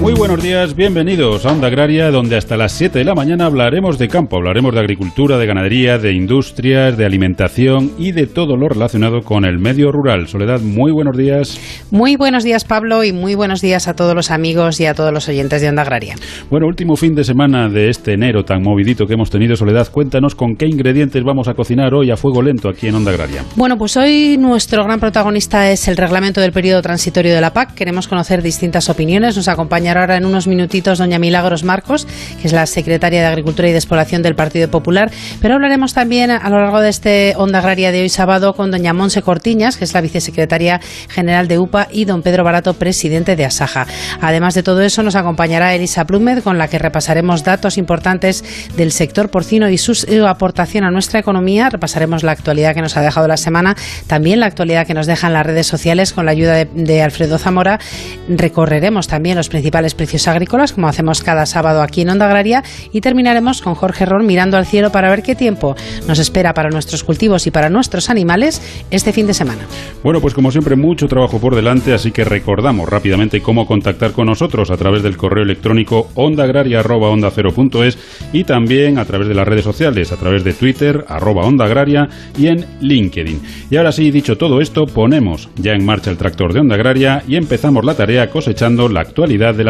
Muy buenos días, bienvenidos a Onda Agraria, donde hasta las 7 de la mañana hablaremos de campo, hablaremos de agricultura, de ganadería, de industrias, de alimentación y de todo lo relacionado con el medio rural. Soledad, muy buenos días. Muy buenos días, Pablo, y muy buenos días a todos los amigos y a todos los oyentes de Onda Agraria. Bueno, último fin de semana de este enero tan movidito que hemos tenido, Soledad, cuéntanos con qué ingredientes vamos a cocinar hoy a fuego lento aquí en Onda Agraria. Bueno, pues hoy nuestro gran protagonista es el reglamento del periodo transitorio de la PAC. Queremos conocer distintas opiniones. Nos acompaña ahora en unos minutitos doña Milagros Marcos, que es la secretaria de Agricultura y Despoblación del Partido Popular, pero hablaremos también a lo largo de este Onda Agraria de hoy sábado con doña Monse Cortiñas, que es la vicesecretaria general de UPA, y don Pedro Barato, presidente de Asaja. Además de todo eso, nos acompañará Elisa Plumed, con la que repasaremos datos importantes del sector porcino y su aportación a nuestra economía. Repasaremos la actualidad que nos ha dejado la semana, también la actualidad que nos dejan las redes sociales con la ayuda de, de Alfredo Zamora. Recorreremos también los principales precios agrícolas, como hacemos cada sábado aquí en Onda Agraria, y terminaremos con Jorge Ron mirando al cielo para ver qué tiempo nos espera para nuestros cultivos y para nuestros animales este fin de semana. Bueno, pues como siempre, mucho trabajo por delante, así que recordamos rápidamente cómo contactar con nosotros a través del correo electrónico ondaagraria.onda0.es y también a través de las redes sociales, a través de Twitter, arroba Onda Agraria y en LinkedIn. Y ahora sí, dicho todo esto, ponemos ya en marcha el tractor de Onda Agraria y empezamos la tarea cosechando la actualidad de la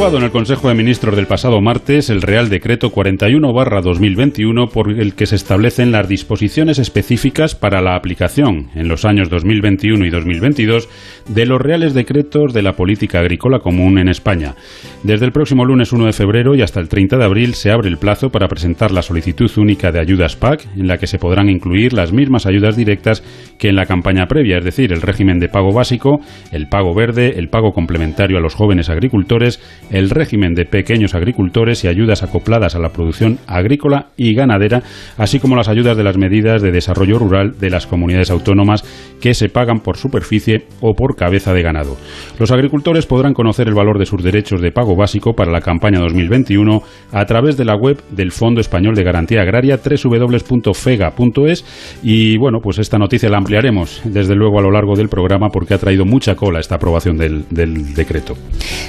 Aprobado en el Consejo de Ministros del pasado martes el Real Decreto 41-2021 por el que se establecen las disposiciones específicas para la aplicación en los años 2021 y 2022 de los Reales Decretos de la Política Agrícola Común en España. Desde el próximo lunes 1 de febrero y hasta el 30 de abril se abre el plazo para presentar la solicitud única de ayudas PAC, en la que se podrán incluir las mismas ayudas directas que en la campaña previa, es decir, el régimen de pago básico, el pago verde, el pago complementario a los jóvenes agricultores, el régimen de pequeños agricultores y ayudas acopladas a la producción agrícola y ganadera, así como las ayudas de las medidas de desarrollo rural de las comunidades autónomas que se pagan por superficie o por cabeza de ganado. Los agricultores podrán conocer el valor de sus derechos de pago básico para la campaña 2021 a través de la web del Fondo Español de Garantía Agraria www.fega.es y bueno, pues esta noticia la ampliaremos desde luego a lo largo del programa porque ha traído mucha cola esta aprobación del, decreto.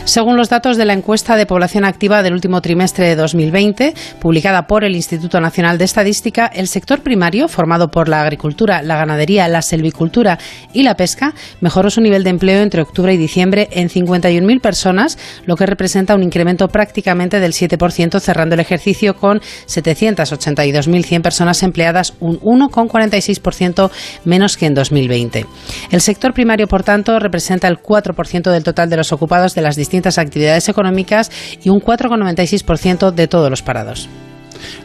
Según los datos de la encuesta de población activa del último trimestre de 2020, publicada por el Instituto Nacional de Estadística, el sector primario, formado por la agricultura, la ganadería, la selvicultura y la pesca, mejoró su nivel de empleo entre octubre y diciembre en 51.000 personas, lo que representa un incremento prácticamente del 7%, cerrando el ejercicio con 782.100 personas empleadas, un 1,46% menos que en 2020. El sector primario, por tanto, representa el 4% del total de los ocupados de las distintas actividades económicas y un 4,96% de todos los parados.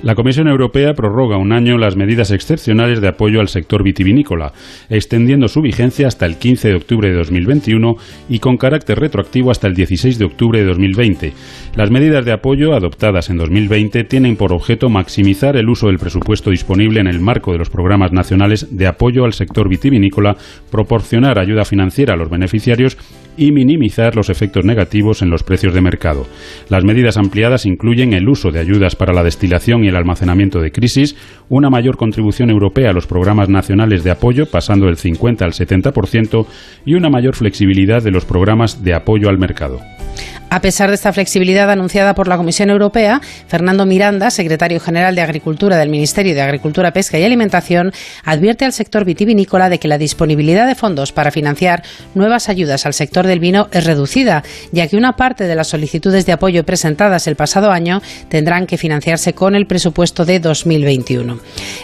La Comisión Europea prorroga un año las medidas excepcionales de apoyo al sector vitivinícola, extendiendo su vigencia hasta el 15 de octubre de 2021 y con carácter retroactivo hasta el 16 de octubre de 2020. Las medidas de apoyo adoptadas en 2020 tienen por objeto maximizar el uso del presupuesto disponible en el marco de los programas nacionales de apoyo al sector vitivinícola, proporcionar ayuda financiera a los beneficiarios y minimizar los efectos negativos en los precios de mercado. Las medidas ampliadas incluyen el uso de ayudas para la destilación y el almacenamiento de crisis, una mayor contribución europea a los programas nacionales de apoyo, pasando del 50 al 70%, y una mayor flexibilidad de los programas de apoyo al mercado. A pesar de esta flexibilidad anunciada por la Comisión Europea, Fernando Miranda, secretario general de Agricultura del Ministerio de Agricultura, Pesca y Alimentación, advierte al sector vitivinícola de que la disponibilidad de fondos para financiar nuevas ayudas al sector del vino es reducida, ya que una parte de las solicitudes de apoyo presentadas el pasado año tendrán que financiarse con el presupuesto de 2021.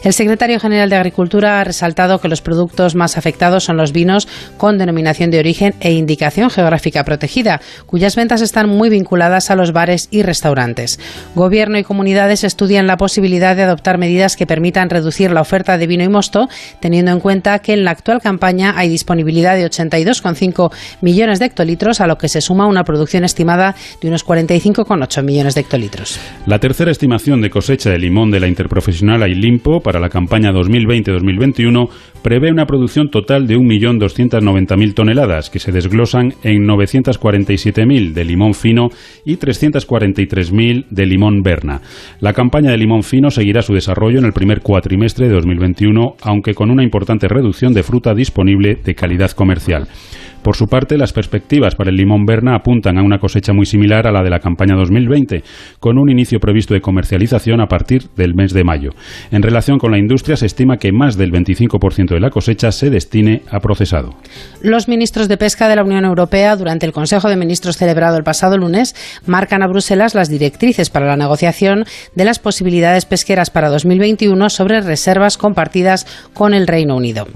El secretario general de Agricultura ha resaltado que los productos más afectados son los vinos con denominación de origen e indicación geográfica protegida, cuyas ventas están muy vinculadas a los bares y restaurantes. Gobierno y comunidades estudian la posibilidad de adoptar medidas que permitan reducir la oferta de vino y mosto, teniendo en cuenta que en la actual campaña hay disponibilidad de 82,5 millones de hectolitros, a lo que se suma una producción estimada de unos 45,8 millones de hectolitros. La tercera estimación de cosecha de limón de la interprofesional Ailimpo para la campaña 2020-2021 prevé una producción total de 1.290.000 toneladas, que se desglosan en 947.000 de limón fino y 343.000 de limón berna. La campaña de limón fino seguirá su desarrollo en el primer cuatrimestre de 2021, aunque con una importante reducción de fruta disponible de calidad comercial. Por su parte, las perspectivas para el limón Berna apuntan a una cosecha muy similar a la de la campaña 2020, con un inicio previsto de comercialización a partir del mes de mayo. En relación con la industria, se estima que más del 25% de la cosecha se destine a procesado. Los ministros de Pesca de la Unión Europea, durante el Consejo de Ministros celebrado el pasado lunes, marcan a Bruselas las directrices para la negociación de las posibilidades pesqueras para 2021 sobre reservas compartidas con el Reino Unido.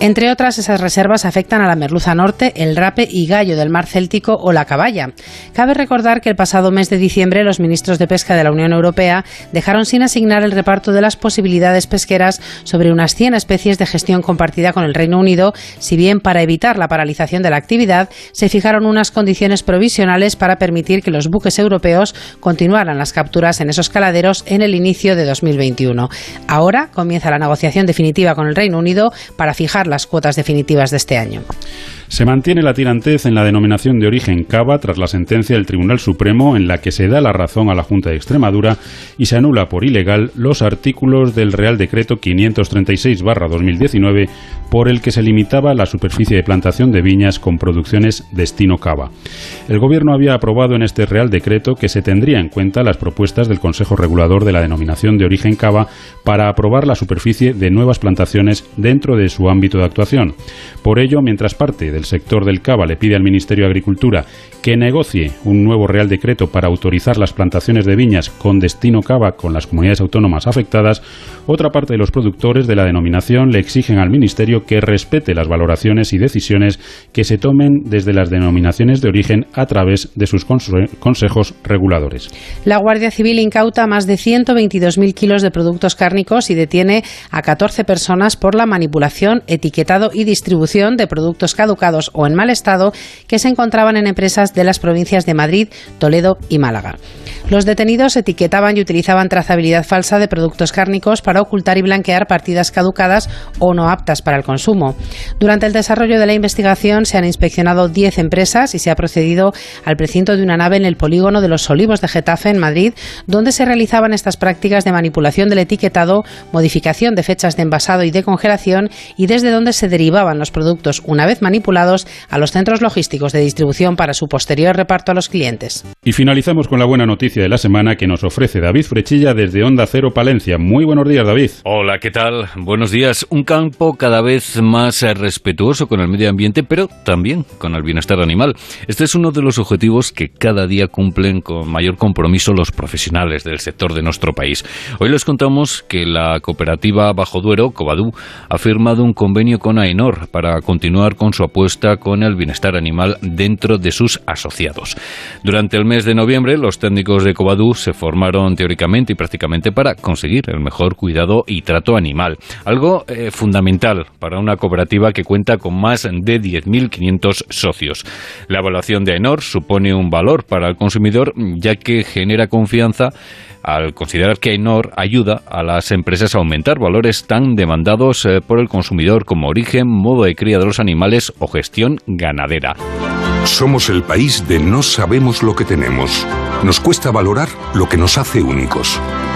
Entre otras, esas reservas afectan a la merluza norte, el rape y gallo del mar Céltico o la caballa. Cabe recordar que el pasado mes de diciembre los ministros de pesca de la Unión Europea dejaron sin asignar el reparto de las posibilidades pesqueras sobre unas 100 especies de gestión compartida con el Reino Unido, si bien para evitar la paralización de la actividad se fijaron unas condiciones provisionales para permitir que los buques europeos continuaran las capturas en esos caladeros en el inicio de 2021. Ahora comienza la negociación definitiva con el Reino Unido para fijar las cuotas definitivas de este año. Se mantiene la tirantez en la denominación de origen Cava tras la sentencia del Tribunal Supremo en la que se da la razón a la Junta de Extremadura y se anula por ilegal los artículos del Real Decreto 536-2019 por el que se limitaba la superficie de plantación de viñas con producciones destino Cava. El Gobierno había aprobado en este Real Decreto que se tendría en cuenta las propuestas del Consejo Regulador de la denominación de origen Cava para aprobar la superficie de nuevas plantaciones dentro de su ámbito de actuación. Por ello, mientras parte del sector del cava le pide al Ministerio de Agricultura que negocie un nuevo Real Decreto para autorizar las plantaciones de viñas con destino cava con las comunidades autónomas afectadas, otra parte de los productores de la denominación le exigen al Ministerio que respete las valoraciones y decisiones que se tomen desde las denominaciones de origen a través de sus consejos reguladores. La Guardia Civil incauta más de 122.000 kilos de productos cárnicos y detiene a 14 personas por la manipulación, etiquetado y distribución de productos caducados o en mal estado que se encontraban en empresas de las provincias de Madrid, Toledo y Málaga. Los detenidos etiquetaban y utilizaban trazabilidad falsa de productos cárnicos para ocultar y blanquear partidas caducadas o no aptas para el consumo. Durante el desarrollo de la investigación se han inspeccionado 10 empresas y se ha procedido al precinto de una nave en el polígono de los Olivos de Getafe, en Madrid, donde se realizaban estas prácticas de manipulación del etiquetado, modificación de fechas de envasado y de congelación y desde donde se derivaban los productos una vez manipulados a los centros logísticos de distribución para su posterior reparto a los clientes. Y finalizamos con la buena noticia de la semana que nos ofrece David Frechilla desde Onda Cero Palencia. Muy buenos días, David. Hola, ¿qué tal? Buenos días. Un campo cada vez más respetuoso con el medio ambiente, pero también con el bienestar animal. Este es uno de los objetivos que cada día cumplen con mayor compromiso los profesionales del sector de nuestro país. Hoy les contamos que la cooperativa Bajo Duero, Cobadú, ha firmado un convenio con AENOR para continuar con su apuesta con el bienestar animal dentro de sus asociados. Durante el mes de noviembre, los técnicos de Cobadú se formaron teóricamente y prácticamente para conseguir el mejor cuidado y trato animal, algo eh, fundamental para una cooperativa que cuenta con más de 10.500 socios. La evaluación de AENOR supone un valor para el consumidor ya que genera confianza al considerar que AENOR ayuda a las empresas a aumentar valores tan demandados eh, por el consumidor como origen, modo de cría de los animales o gestión ganadera. Somos el país de no sabemos lo que tenemos. Nos cuesta valorar lo que nos hace únicos.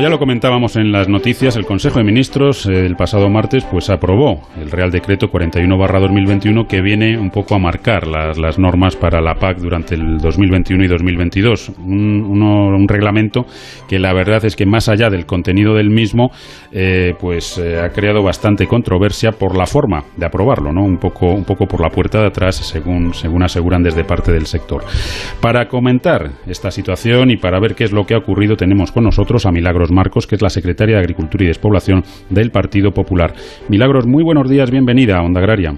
Ya lo comentábamos en las noticias, el Consejo de Ministros eh, el pasado martes pues aprobó el Real Decreto 41-2021 que viene un poco a marcar las, normas para la PAC durante el 2021 y 2022. Un, un reglamento que la verdad es que más allá del contenido del mismo, eh, pues eh, ha creado bastante controversia por la forma de aprobarlo, ¿no? Un poco, un poco por la puerta de atrás, según, según aseguran desde parte del sector. Para comentar esta situación y para ver qué es lo que ha ocurrido, tenemos con nosotros a Milagros Marcos, que es la secretaria de Agricultura y Despoblación del Partido Popular. Milagros, muy buenos días, bienvenida a Onda Agraria.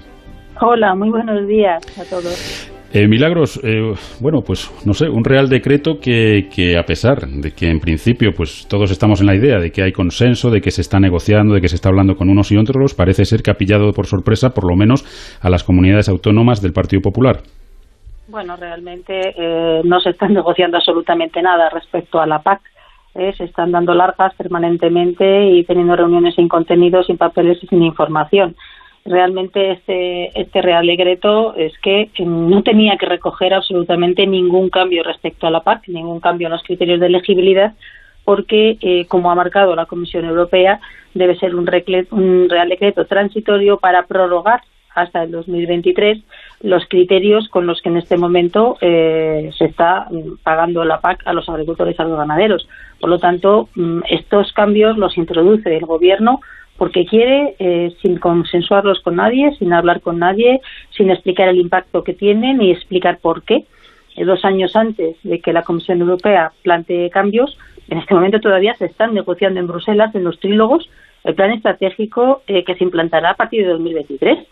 Hola, muy buenos días a todos. Eh, Milagros, eh, bueno, pues no sé, un real decreto que, que, a pesar de que en principio pues todos estamos en la idea de que hay consenso, de que se está negociando, de que se está hablando con unos y otros, parece ser que ha pillado por sorpresa por lo menos a las comunidades autónomas del Partido Popular. Bueno, realmente eh, no se está negociando absolutamente nada respecto a la PAC. Eh, se están dando largas permanentemente y teniendo reuniones sin contenido, sin papeles y sin información. Realmente este, este Real Decreto es que no tenía que recoger absolutamente ningún cambio respecto a la PAC, ningún cambio en los criterios de elegibilidad, porque, eh, como ha marcado la Comisión Europea, debe ser un, Real Decreto transitorio para prorrogar hasta el 2023 los criterios con los que en este momento eh, se está pagando la PAC a los agricultores y a los ganaderos. Por lo tanto, mm, estos cambios los introduce el Gobierno porque quiere, eh, sin consensuarlos con nadie, sin hablar con nadie, sin explicar el impacto que tienen y explicar por qué. Eh, dos años antes de que la Comisión Europea plantee cambios, en este momento todavía se están negociando en Bruselas, en los trílogos, el plan estratégico que se implantará a partir de 2023.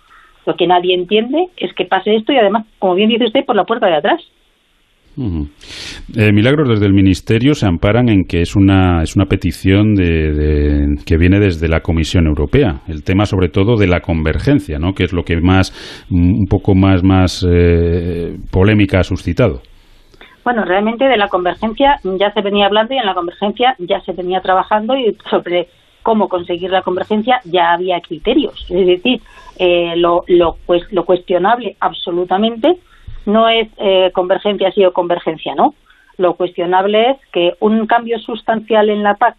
Lo que nadie entiende es que pase esto y además, como bien dice usted, por la puerta de atrás. Eh, Milagros, desde el Ministerio se amparan en que es una, es una petición de, que viene desde la Comisión Europea. El tema, sobre todo, de la convergencia, ¿no? que es lo que más, un poco más, más eh, polémica ha suscitado. Bueno, realmente de la convergencia ya se venía hablando y en la convergencia ya se venía trabajando y sobre cómo conseguir la convergencia ya había criterios. Es decir, eh, lo, lo, pues, lo cuestionable absolutamente no es eh, convergencia sí o convergencia no. Lo cuestionable es que un cambio sustancial en la PAC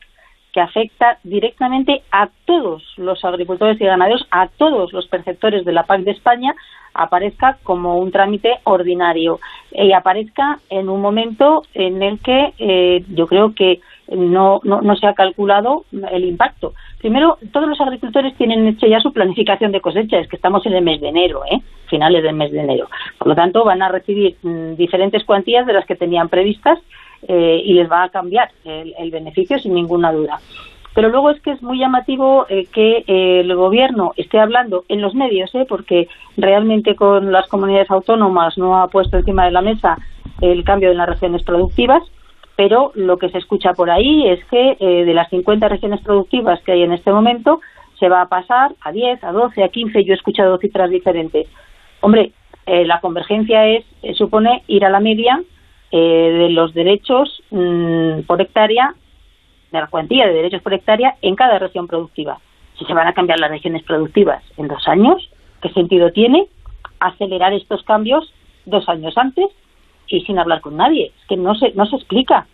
que afecta directamente a todos los agricultores y ganaderos, a todos los perceptores de la PAC de España, aparezca como un trámite ordinario y aparezca en un momento en el que eh, yo creo que no, no, no se ha calculado el impacto. Primero, todos los agricultores tienen hecho ya su planificación de cosecha, es que estamos en el mes de enero, ¿eh? finales del mes de enero. Por lo tanto, van a recibir mm, diferentes cuantías de las que tenían previstas eh, y les va a cambiar el, beneficio sin ninguna duda. Pero luego es que es muy llamativo eh, que eh, el gobierno esté hablando en los medios, porque realmente con las comunidades autónomas no ha puesto encima de la mesa el cambio en las regiones productivas pero lo que se escucha por ahí es que eh, de las 50 regiones productivas que hay en este momento se va a pasar a 10, a 12, a 15, yo he escuchado cifras diferentes. Hombre, eh, la convergencia es eh, supone ir a la media de los derechos mm, por hectárea, de la cuantía de derechos por hectárea en cada región productiva. Si se van a cambiar las regiones productivas en dos años, ¿qué sentido tiene acelerar estos cambios dos años antes y sin hablar con nadie. Es que no se, no se explica.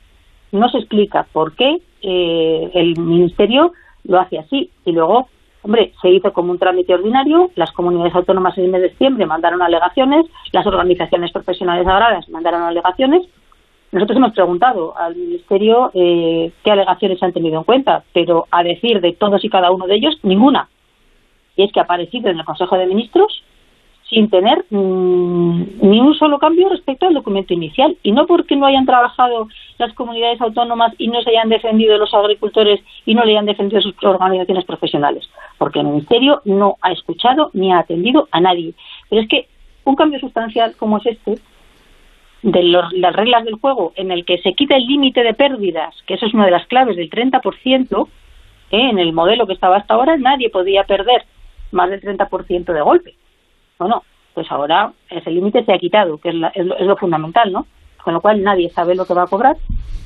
No se explica por qué eh, el Ministerio lo hace así. Y luego, hombre, se hizo como un trámite ordinario, las comunidades autónomas en el mes de diciembre mandaron alegaciones, las organizaciones profesionales agrarias mandaron alegaciones. Nosotros hemos preguntado al Ministerio eh, qué alegaciones han tenido en cuenta, pero a decir de todos y cada uno de ellos, ninguna. Y es que ha aparecido en el Consejo de Ministros sin tener mm, ni un solo cambio respecto al documento inicial. Y no porque no hayan trabajado las comunidades autónomas y no se hayan defendido los agricultores y no le hayan defendido sus organizaciones profesionales, porque el Ministerio no ha escuchado ni ha atendido a nadie. Pero es que un cambio sustancial como es este, de las reglas del juego, en el que se quita el límite de pérdidas, que eso es una de las claves del 30%, ¿eh? en el modelo que estaba hasta ahora, nadie podía perder más del 30% de golpe. Bueno, pues ahora ese límite se ha quitado, que es, es, lo, fundamental, ¿no? Con lo cual nadie sabe lo que va a cobrar,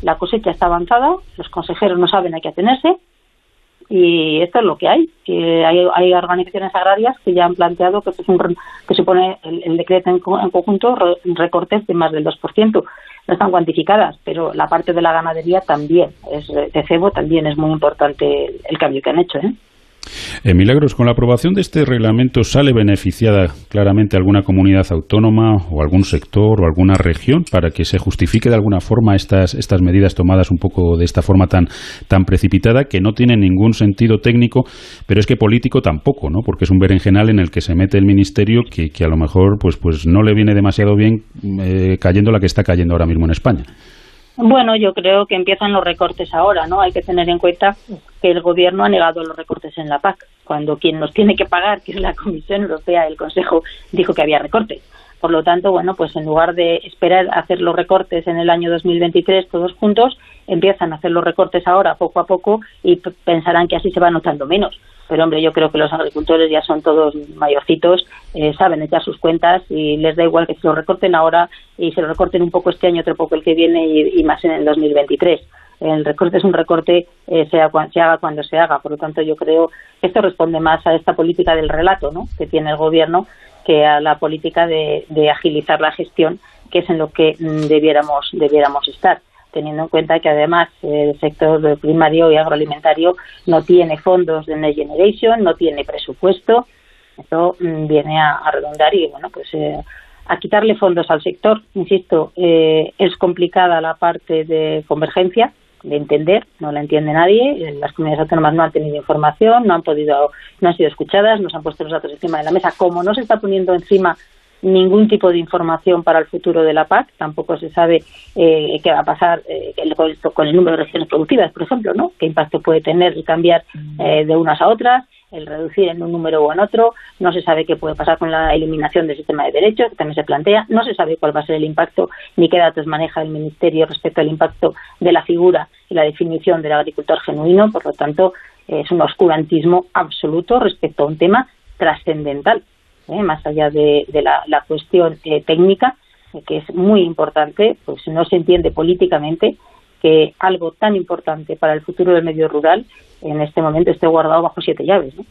la cosecha está avanzada, los consejeros no saben a qué atenerse y esto es lo que hay. Que hay, organizaciones agrarias que ya han planteado que, es un, que supone el, decreto en, conjunto recortes de más del 2%. no están cuantificadas, pero la parte de la ganadería también, es, de cebo también es muy importante el, cambio que han hecho. ¿eh? Eh, Milagros, con la aprobación de este reglamento, ¿sale beneficiada claramente alguna comunidad autónoma o algún sector o alguna región para que se justifique de alguna forma estas, estas medidas tomadas un poco de esta forma tan, tan precipitada que no tienen ningún sentido técnico, pero es que político tampoco, ¿no? Porque es un berenjenal en el que se mete el ministerio que, que a lo mejor pues, pues no le viene demasiado bien eh, cayendo la que está cayendo ahora mismo en España. Bueno, yo creo que empiezan los recortes ahora, ¿no? Hay que tener en cuenta que el Gobierno ha negado los recortes en la PAC, cuando quien nos tiene que pagar, que es la Comisión Europea, el Consejo, dijo que había recortes. Por lo tanto, bueno, pues en lugar de esperar a hacer los recortes en el año 2023 todos juntos, empiezan a hacer los recortes ahora poco a poco y pensarán que así se va notando menos pero hombre, yo creo que los agricultores ya son todos mayorcitos, eh, saben echar sus cuentas y les da igual que se lo recorten ahora y se lo recorten un poco este año, otro poco el que viene y, más en el 2023. El recorte es un recorte, eh, sea se haga cuando se haga. Por lo tanto, yo creo que esto responde más a esta política del relato ¿no? que tiene el Gobierno que a la política de, de agilizar la gestión, que es en lo que mm, debiéramos, debiéramos estar teniendo en cuenta que además el sector primario y agroalimentario no tiene fondos de Next Generation, no tiene presupuesto. Esto mm, viene a, redundar y, bueno, pues eh, a quitarle fondos al sector. Insisto, eh, es complicada la parte de convergencia, de entender, no la entiende nadie. Las comunidades autónomas no han tenido información, no han podido, no han sido escuchadas, nos han puesto los datos encima de la mesa. Como no se está poniendo encima ningún tipo de información para el futuro de la PAC. Tampoco se sabe eh, qué va a pasar eh, con el número de regiones productivas, por ejemplo, ¿no? Qué impacto puede tener el cambiar eh, de unas a otras, el reducir en un número o en otro. No se sabe qué puede pasar con la eliminación del sistema de derechos, que también se plantea. No se sabe cuál va a ser el impacto ni qué datos maneja el Ministerio respecto al impacto de la figura y la definición del agricultor genuino. Por lo tanto, es un oscurantismo absoluto respecto a un tema trascendental ¿eh? más allá de, la, cuestión eh, técnica, que es muy importante, pues no se entiende políticamente que algo tan importante para el futuro del medio rural en este momento esté guardado bajo siete llaves. ¿no?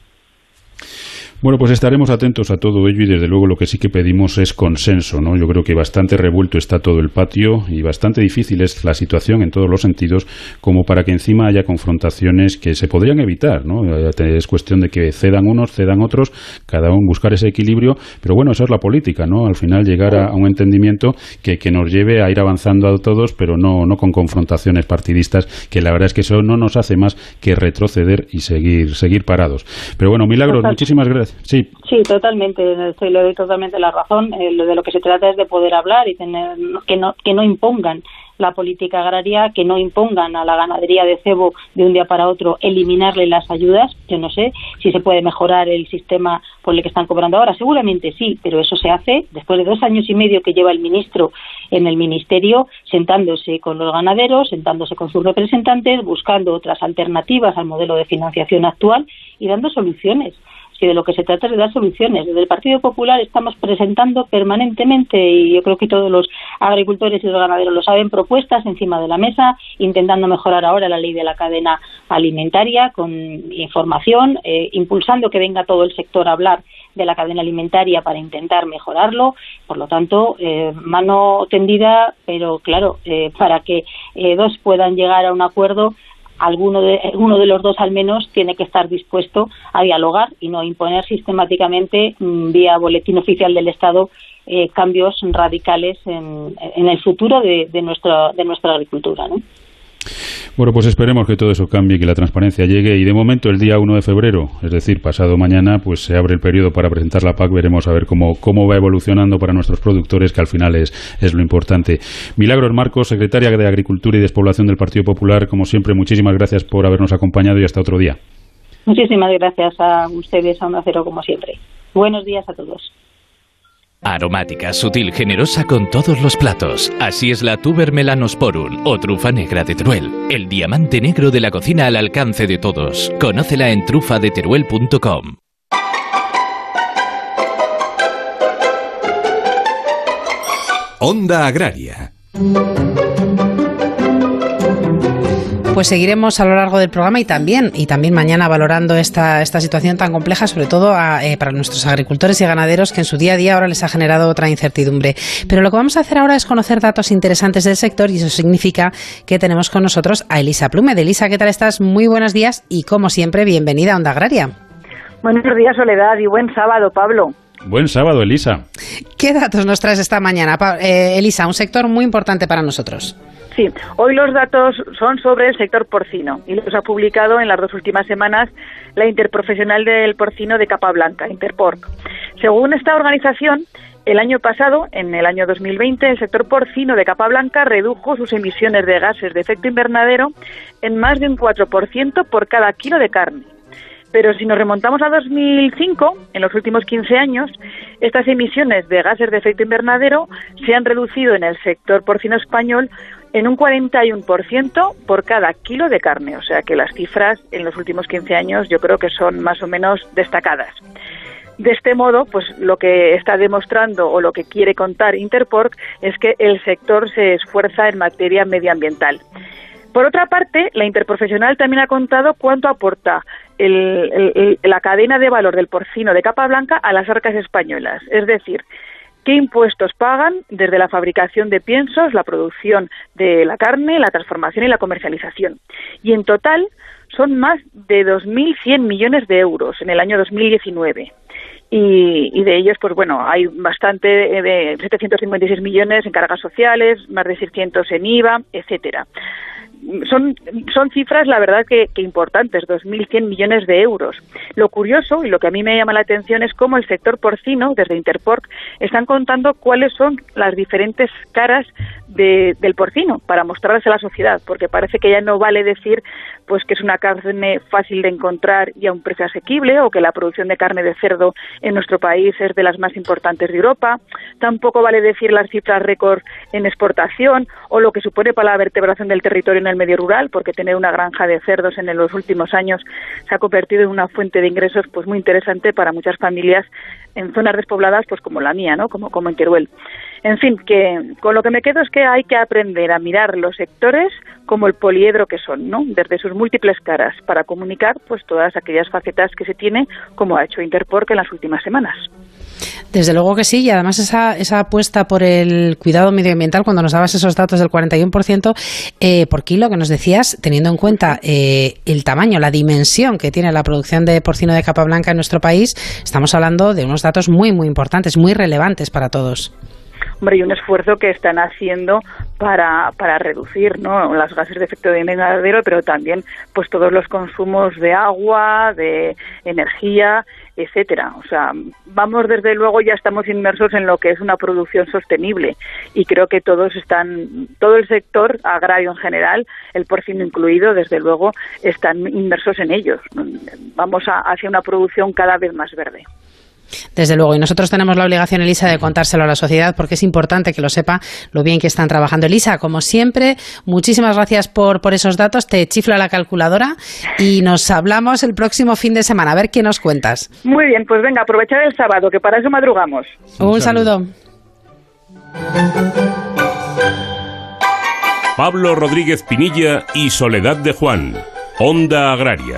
Bueno, pues estaremos atentos a todo ello y desde luego lo que sí que pedimos es consenso, ¿no? Yo creo que bastante revuelto está todo el patio y bastante difícil es la situación en todos los sentidos como para que encima haya confrontaciones que se podrían evitar, ¿no? Es cuestión de que cedan unos, cedan otros, cada uno buscar ese equilibrio, pero bueno, esa es la política, ¿no? Al final llegar a, un entendimiento que, que, nos lleve a ir avanzando a todos, pero no, no con confrontaciones partidistas, que la verdad es que eso no nos hace más que retroceder y seguir, seguir parados. Pero bueno, Milagros, muchísimas gracias. Sí. Sí, totalmente. le doy totalmente la razón. Eh, de lo que se trata es de poder hablar y tener que no que no impongan la política agraria, que no impongan a la ganadería de cebo de un día para otro eliminarle las ayudas. Yo no sé si se puede mejorar el sistema por el que están cobrando ahora. Seguramente sí, pero eso se hace después de dos años y medio que lleva el ministro en el ministerio, sentándose con los ganaderos, sentándose con sus representantes, buscando otras alternativas al modelo de financiación actual y dando soluciones de lo que se trata es de dar soluciones. Desde el Partido Popular estamos presentando permanentemente, y yo creo que todos los agricultores y los ganaderos lo saben, propuestas encima de la mesa, intentando mejorar ahora la ley de la cadena alimentaria con información, eh, impulsando que venga todo el sector a hablar de la cadena alimentaria para intentar mejorarlo. Por lo tanto, eh, mano tendida, pero claro, eh, para que dos puedan llegar a un acuerdo, alguno de, uno de los dos al menos tiene que estar dispuesto a dialogar y no imponer sistemáticamente mm, vía boletín oficial del Estado eh, cambios radicales en, el futuro de, de, nuestra, de nuestra agricultura. ¿no? Bueno, pues esperemos que todo eso cambie, que la transparencia llegue y de momento el día 1 de febrero, es decir, pasado mañana, pues se abre el periodo para presentar la PAC, veremos a ver cómo, cómo va evolucionando para nuestros productores, que al final es, es lo importante. Milagros Marcos, secretaria de Agricultura y Despoblación del Partido Popular, como siempre, muchísimas gracias por habernos acompañado y hasta otro día. Muchísimas gracias a ustedes, a un acero como siempre. Buenos días a todos. Aromática, sutil, generosa con todos los platos. Así es la tuber melanosporum o trufa negra de Teruel. El diamante negro de la cocina al alcance de todos. Conócela en trufadeteruel.com. Onda Agraria Pues seguiremos a lo largo del programa y también, y también mañana valorando esta, esta situación tan compleja, sobre todo eh, para nuestros agricultores y ganaderos que en su día a día ahora les ha generado otra incertidumbre. Pero lo que vamos a hacer ahora es conocer datos interesantes del sector y eso significa que tenemos con nosotros a Elisa Plume. De Elisa, ¿qué tal estás? Muy buenos días y como siempre, bienvenida a Onda Agraria. Buenos días, Soledad, y buen sábado, Pablo. Buen sábado, Elisa. ¿Qué datos nos traes esta mañana, eh, Elisa? Un sector muy importante para nosotros. Sí, hoy los datos son sobre el sector porcino y los ha publicado en las dos últimas semanas la Interprofesional del Porcino de Capa Blanca, Interporc. Según esta organización, el año pasado, en el año 2020, el sector porcino de capa blanca redujo sus emisiones de gases de efecto invernadero en más de un 4% por cada kilo de carne. Pero si nos remontamos a 2005, en los últimos 15 años, estas emisiones de gases de efecto invernadero se han reducido en el sector porcino español en un 41% por cada kilo de carne. O sea que las cifras en los últimos 15 años yo creo que son más o menos destacadas. De este modo, pues lo que está demostrando o lo que quiere contar Interporc es que el sector se esfuerza en materia medioambiental. Por otra parte, la interprofesional también ha contado cuánto aporta la cadena de valor del porcino de capa blanca a las arcas españolas. Es decir, qué impuestos pagan desde la fabricación de piensos, la producción de la carne, la transformación y la comercialización. Y en total son más de 2.100 millones de euros en el año 2019. Y, y, de ellos, pues bueno, hay bastante de 756 millones en cargas sociales, más de 600 en IVA, etcétera son, son cifras, la verdad, que, que importantes, 2.100 millones de euros. Lo curioso y lo que a mí me llama la atención es cómo el sector porcino, desde Interporc, están contando cuáles son las diferentes caras del porcino para mostrarlas a la sociedad, porque parece que ya no vale decir pues que es una carne fácil de encontrar y a un precio asequible o que la producción de carne de cerdo en nuestro país es de las más importantes de Europa. Tampoco vale decir las cifras récord en exportación o lo que supone para la vertebración del territorio en el medio rural, porque tener una granja de cerdos en los últimos años se ha convertido en una fuente de ingresos pues muy interesante para muchas familias en zonas despobladas pues como la mía, ¿no? Como como en Teruel. En fin, que con lo que me quedo es que hay que aprender a mirar los sectores como el poliedro que son, ¿no? Desde sus múltiples caras para comunicar pues todas aquellas facetas que se tiene, como ha hecho Interporc en las últimas semanas. Desde luego que sí, y además esa, esa apuesta por el cuidado medioambiental, cuando nos dabas esos datos del 41% eh, por kilo que nos decías, teniendo en cuenta eh, el tamaño, la dimensión que tiene la producción de porcino de capa blanca en nuestro país, estamos hablando de unos datos muy, muy importantes, muy relevantes para todos hombre, y un esfuerzo que están haciendo para, para reducir ¿no? las gases de efecto de invernadero, pero también pues todos los consumos de agua, de energía, etcétera. O sea, vamos desde luego ya estamos inmersos en lo que es una producción sostenible y creo que todos están, todo el sector agrario en general, el porcino incluido, desde luego, están inmersos en ellos. Vamos hacia una producción cada vez más verde. Desde luego, y nosotros tenemos la obligación, Elisa, de contárselo a la sociedad porque es importante que lo sepa lo bien que están trabajando. Elisa, como siempre, muchísimas gracias por, por esos datos. Te chifla la calculadora y nos hablamos el próximo fin de semana. A ver qué nos cuentas. Muy bien, pues venga, aprovechar el sábado, que para eso madrugamos. Un, saludo. Pablo Rodríguez Pinilla y Soledad de Juan, Onda Agraria.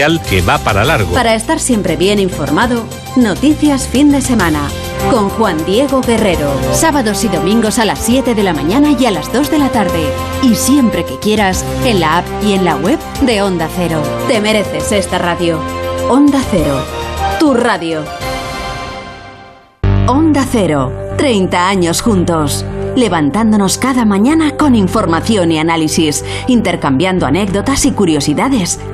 que va para largo. Para estar siempre bien informado, Noticias Fin de Semana con Juan Diego Guerrero. Sábados y domingos a las 7 de la mañana y a las 2 de la tarde. Y siempre que quieras, en la app y en la web de Onda Cero. Te mereces esta radio. Onda Cero, tu radio. Onda Cero, 30 años juntos. levantándonos cada mañana con información y análisis, intercambiando anécdotas y curiosidades,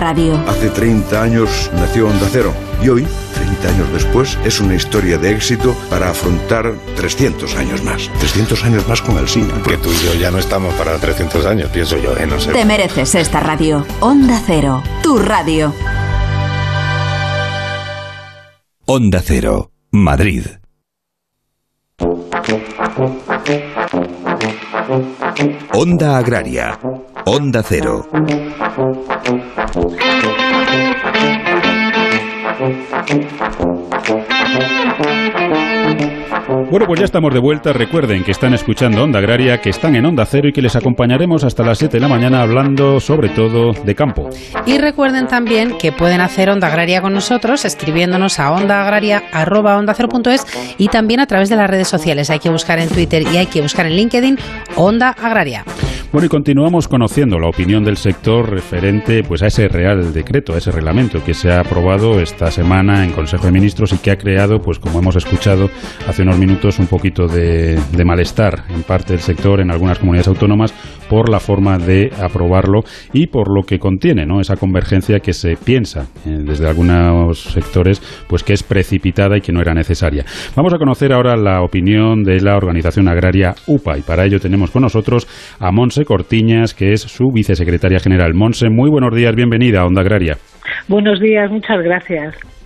radio. Hace 30 años nació Onda Cero y hoy, 30 años después, es una historia de éxito para afrontar 300 años más. 300 años más con el cine. Que tú y yo ya no estamos para 300 años, pienso yo, ¿eh? No sé. Te mereces esta radio. Onda Cero, tu radio. Onda Cero, Madrid. Onda Agraria. Onda Cero. Bueno, pues ya estamos de vuelta. Recuerden que están escuchando Onda Agraria, que están en Onda Cero y que les acompañaremos hasta las 7 de la mañana hablando sobre todo de campo. Y recuerden también que pueden hacer Onda Agraria con nosotros escribiéndonos a ondaagraria.es y también a través de las redes sociales. Hay que buscar en Twitter y hay que buscar en LinkedIn Onda Agraria. Bueno, y continuamos conociendo la opinión del sector referente pues a ese Real Decreto, a ese reglamento que se ha aprobado esta semana en Consejo de Ministros y que ha creado, pues como hemos escuchado hace unos minutos, un poquito de, de malestar en parte del sector en algunas comunidades autónomas por la forma de aprobarlo y por lo que contiene, ¿no? Esa convergencia que se piensa eh, desde algunos sectores, pues que es precipitada y que no era necesaria. Vamos a conocer ahora la opinión de la organización agraria UPA y para ello tenemos con nosotros a Monse Cortiñas, que es su vicesecretaria general. Monse, muy buenos días, bienvenida a Onda Agraria. Buenos días, muchas gracias.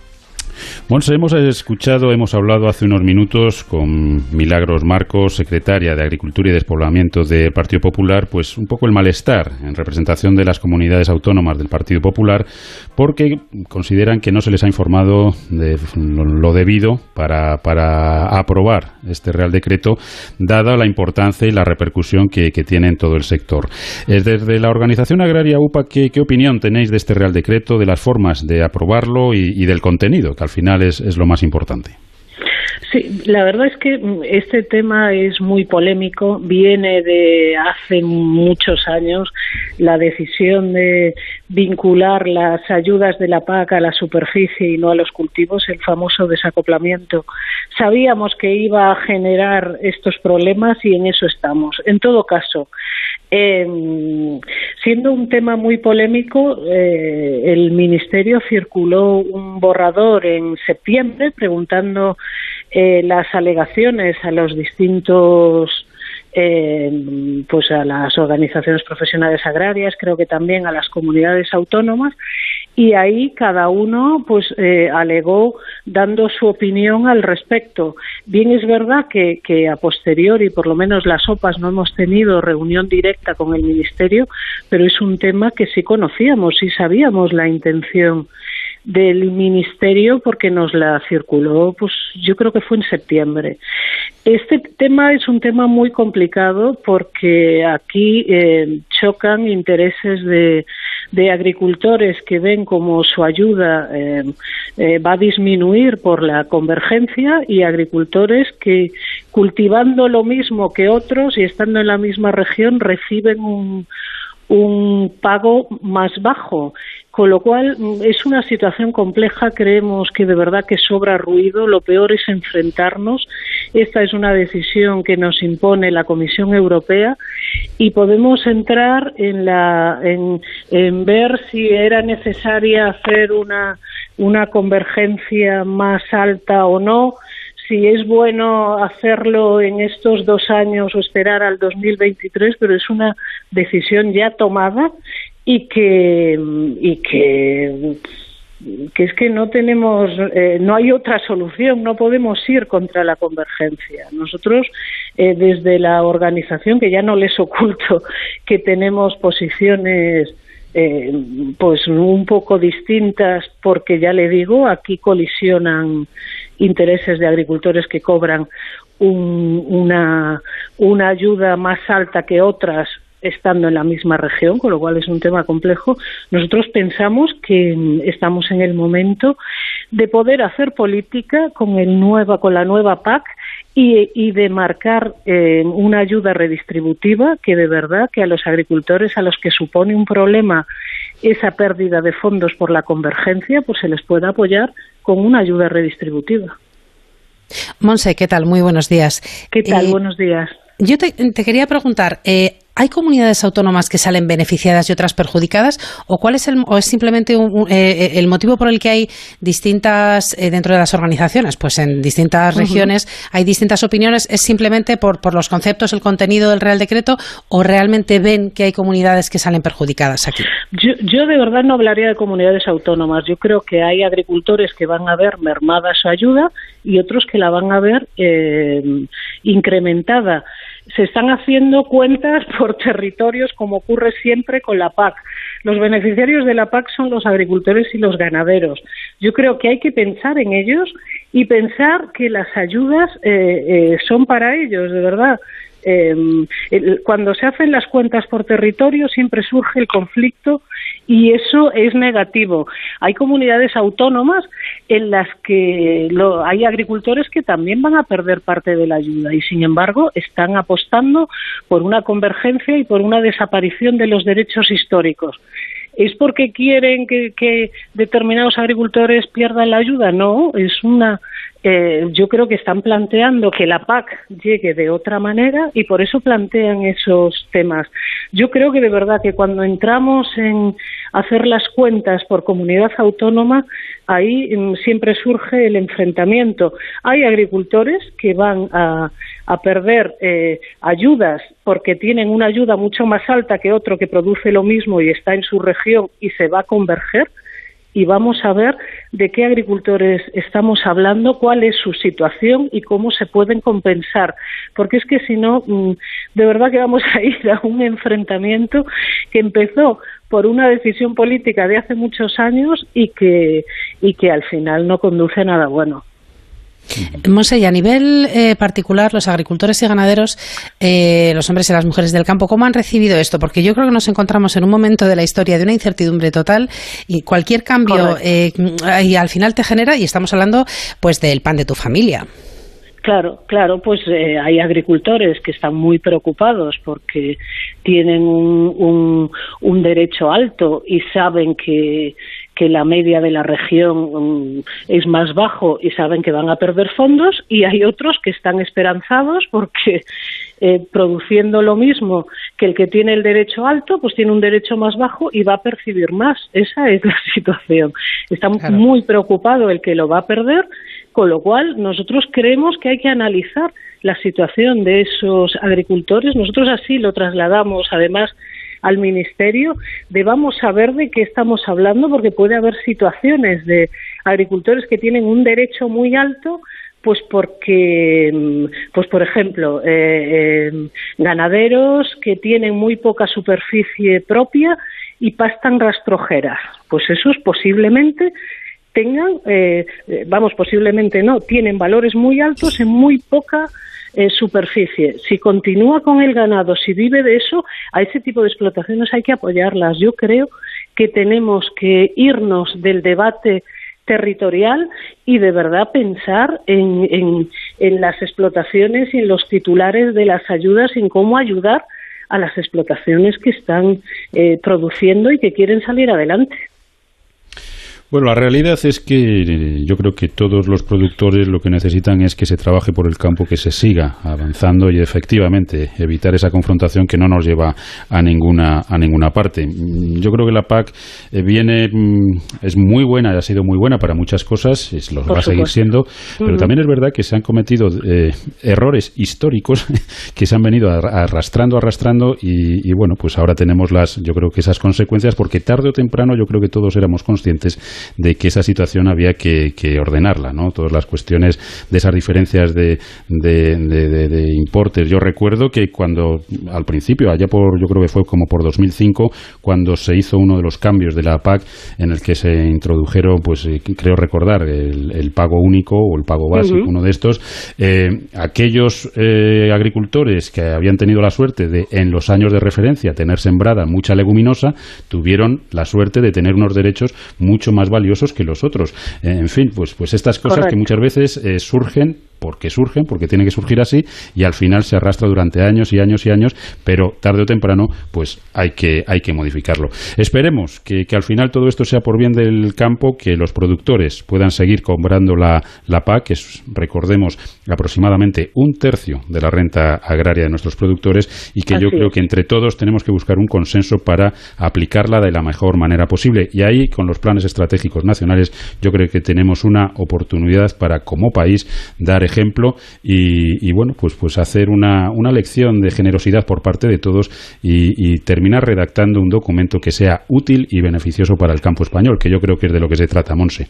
Monse, hemos escuchado, hemos hablado hace unos minutos con Milagros Marcos, secretaria de Agricultura y Despoblamiento del Partido Popular, pues un poco el malestar en representación de las comunidades autónomas del Partido Popular, porque consideran que no se les ha informado de lo debido para, para aprobar este Real Decreto, dada la importancia y la repercusión que, tiene en todo el sector. Desde la organización agraria UPA, ¿qué, ¿qué, opinión tenéis de este Real Decreto, de las formas de aprobarlo y, del contenido, al final es, es lo más importante? Sí, la verdad es que este tema es muy polémico, viene de hace muchos años la decisión de vincular las ayudas de la PAC a la superficie y no a los cultivos, el famoso desacoplamiento. Sabíamos que iba a generar estos problemas y en eso estamos. En todo caso, eh, siendo un tema muy polémico, eh, el Ministerio circuló un borrador en septiembre preguntando eh, las alegaciones a los distintos eh, pues a las organizaciones profesionales agrarias, creo que también a las comunidades autónomas, y ahí cada uno pues eh, alegó dando su opinión al respecto. Bien es verdad que, que a posteriori, por lo menos las OPAs, no hemos tenido reunión directa con el Ministerio, pero es un tema que sí conocíamos y sabíamos la intención del ministerio porque nos la circuló, pues yo creo que fue en septiembre. Este tema es un tema muy complicado porque aquí eh, chocan intereses de, de, agricultores que ven como su ayuda eh, eh, va a disminuir por la convergencia y agricultores que cultivando lo mismo que otros y estando en la misma región reciben un, un pago más bajo con lo cual mm, es una situación compleja, creemos que de verdad que sobra ruido, lo peor es enfrentarnos. Esta es una decisión que nos impone la Comisión Europea y podemos entrar en, la, en, en ver si era necesaria hacer una, una convergencia más alta o no si es bueno hacerlo en estos dos años o esperar al 2023, pero es una decisión ya tomada y que y que que es que no tenemos eh, no hay otra solución no podemos ir contra la convergencia. Nosotros eh, desde la organización que ya no les oculto que tenemos posiciones eh, pues un poco distintas porque ya le digo aquí colisionan intereses de agricultores que cobran una, una ayuda más alta que otras estando en la misma región, con lo cual es un tema complejo, nosotros pensamos que estamos en el momento de poder hacer política con, el nueva, con la nueva PAC y, de marcar eh, una ayuda redistributiva que de verdad que a los agricultores a los que supone un problema esa pérdida de fondos por la convergencia, pues se les pueda apoyar con una ayuda redistributiva. Monse, ¿qué tal? Muy buenos días. ¿Qué tal? Eh, buenos días. Yo te, quería preguntar, eh, ¿hay comunidades autónomas que salen beneficiadas y otras perjudicadas? ¿O cuál es el, o es simplemente eh, eh, el motivo por el que hay distintas, dentro de las organizaciones, pues en distintas regiones hay distintas opiniones? ¿Es simplemente por, por los conceptos, el contenido del Real Decreto o realmente ven que hay comunidades que salen perjudicadas aquí? Yo, yo de verdad no hablaría de comunidades autónomas. Yo creo que hay agricultores que van a ver mermada su ayuda y otros que la van a ver incrementada se están haciendo cuentas por territorios como ocurre siempre con la PAC. Los beneficiarios de la PAC son los agricultores y los ganaderos. Yo creo que hay que pensar en ellos y pensar que las ayudas eh, eh, son para ellos, de verdad. Em, cuando se hacen las cuentas por territorio siempre surge el conflicto y eso es negativo. Hay comunidades autónomas en las que hay agricultores que también van a perder parte de la ayuda y sin embargo están apostando por una convergencia y por una desaparición de los derechos históricos. ¿Es porque quieren que, determinados agricultores pierdan la ayuda? No, es una. Eh, yo creo que están planteando que la PAC llegue de otra manera y por eso plantean esos temas. Yo creo que de verdad que cuando entramos en hacer las cuentas por comunidad autónoma, ahí mm, siempre surge el enfrentamiento. Hay agricultores que van a, perder eh, ayudas porque tienen una ayuda mucho más alta que otro que produce lo mismo y está en su región y se va a converger y vamos a ver de qué agricultores estamos hablando, cuál es su situación y cómo se pueden compensar. Porque es que si no, mm, de verdad que vamos a ir a un enfrentamiento que empezó por una decisión política de hace muchos años y que, y que al final no conduce a nada bueno. Monse, y a nivel eh, particular, los agricultores y ganaderos, eh, los hombres y las mujeres del campo, ¿cómo han recibido esto? Porque yo creo que nos encontramos en un momento de la historia de una incertidumbre total y cualquier cambio eh, y al final te genera, y estamos hablando pues del pan de tu familia. Claro, claro, pues hay agricultores que están muy preocupados porque tienen un, un derecho alto y saben que, que la media de la región mm, es más bajo y saben que van a perder fondos y hay otros que están esperanzados porque eh, produciendo lo mismo que el que tiene el derecho alto, pues tiene un derecho más bajo y va a percibir más. Esa es la situación. Está muy preocupado el que lo va a perder, con lo cual nosotros creemos que hay que analizar la situación de esos agricultores. Nosotros así lo trasladamos, además, al Ministerio debamos saber de qué estamos hablando porque puede haber situaciones de agricultores que tienen un derecho muy alto pues porque, pues por ejemplo, eh, eh, ganaderos que tienen muy poca superficie propia y pastan rastrojeras, pues esos posiblemente tengan, eh, vamos, posiblemente no, tienen valores muy altos en muy poca eh, superficie. Si continúa con el ganado, si vive de eso, a ese tipo de explotaciones hay que apoyarlas. Yo creo que tenemos que irnos del debate territorial y de verdad pensar en, en, las explotaciones y en los titulares de las ayudas en cómo ayudar a las explotaciones que están eh, produciendo y que quieren salir adelante. Bueno, la realidad es que yo creo que todos los productores lo que necesitan es que se trabaje por el campo, que se siga avanzando y efectivamente evitar esa confrontación que no nos lleva a ninguna a ninguna parte. Yo creo que la PAC eh, viene mm, es muy buena, ha sido muy buena para muchas cosas, es, lo va a seguir siendo, pero también es verdad que se han cometido eh, errores históricos que se han venido arrastrando, arrastrando y, y bueno, pues ahora tenemos las, yo creo que esas consecuencias porque tarde o temprano yo creo que todos éramos conscientes de que esa situación había que, ordenarla, ¿no? Todas las cuestiones de esas diferencias de, de, importes. Yo recuerdo que cuando, al principio, allá por, yo creo que fue como por 2005, cuando se hizo uno de los cambios de la PAC en el que se introdujeron, pues eh, creo recordar, el, pago único o el pago básico, uno de estos, eh, aquellos eh, agricultores que habían tenido la suerte de, en los años de referencia, tener sembrada mucha leguminosa, tuvieron la suerte de tener unos derechos mucho más valiosos que los otros. en fin, pues, pues estas cosas que muchas veces surgen porque surgen, porque tiene que surgir así, y al final se arrastra durante años y años y años, pero tarde o temprano, pues hay que, hay que modificarlo. Esperemos que, al final todo esto sea por bien del campo, que los productores puedan seguir cobrando la, la PAC, que es, recordemos, aproximadamente un tercio de la renta agraria de nuestros productores, y que yo creo que entre todos tenemos que buscar un consenso para aplicarla de la mejor manera posible. Y ahí, con los planes estratégicos nacionales, yo creo que tenemos una oportunidad para, como país, dar ejemplo y, bueno, pues, pues hacer una, una, lección de generosidad por parte de todos y, terminar redactando un documento que sea útil y beneficioso para el campo español, que yo creo que es de lo que se trata, Monse.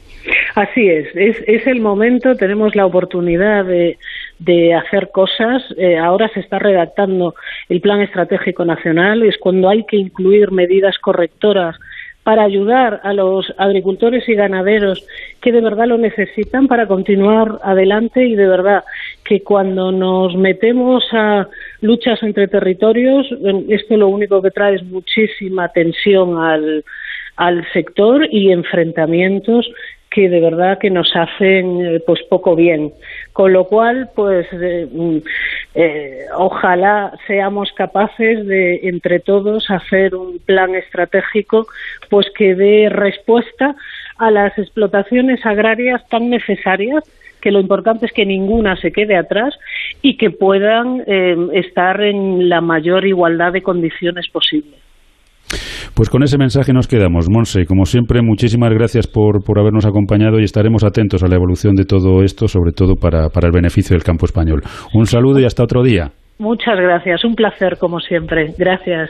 Así es, es, es el momento, tenemos la oportunidad de, de hacer cosas. Eh, ahora se está redactando el Plan Estratégico Nacional, es cuando hay que incluir medidas correctoras para ayudar a los agricultores y ganaderos que de verdad lo necesitan para continuar adelante y de verdad que cuando nos metemos a luchas entre territorios, esto lo único que trae es muchísima tensión al, al sector y enfrentamientos que de verdad que nos hacen eh, pues poco bien con lo cual pues eh, mm, eh, ojalá seamos capaces de entre todos hacer un plan estratégico pues que dé respuesta a las explotaciones agrarias tan necesarias que lo importante es que ninguna se quede atrás y que puedan estar en la mayor igualdad de condiciones posible. Pues con ese mensaje nos quedamos. Monse, como siempre, muchísimas gracias por, por habernos acompañado y estaremos atentos a la evolución de todo esto, sobre todo para, para el beneficio del campo español. Un saludo y hasta otro día. Muchas gracias, un placer como siempre. Gracias.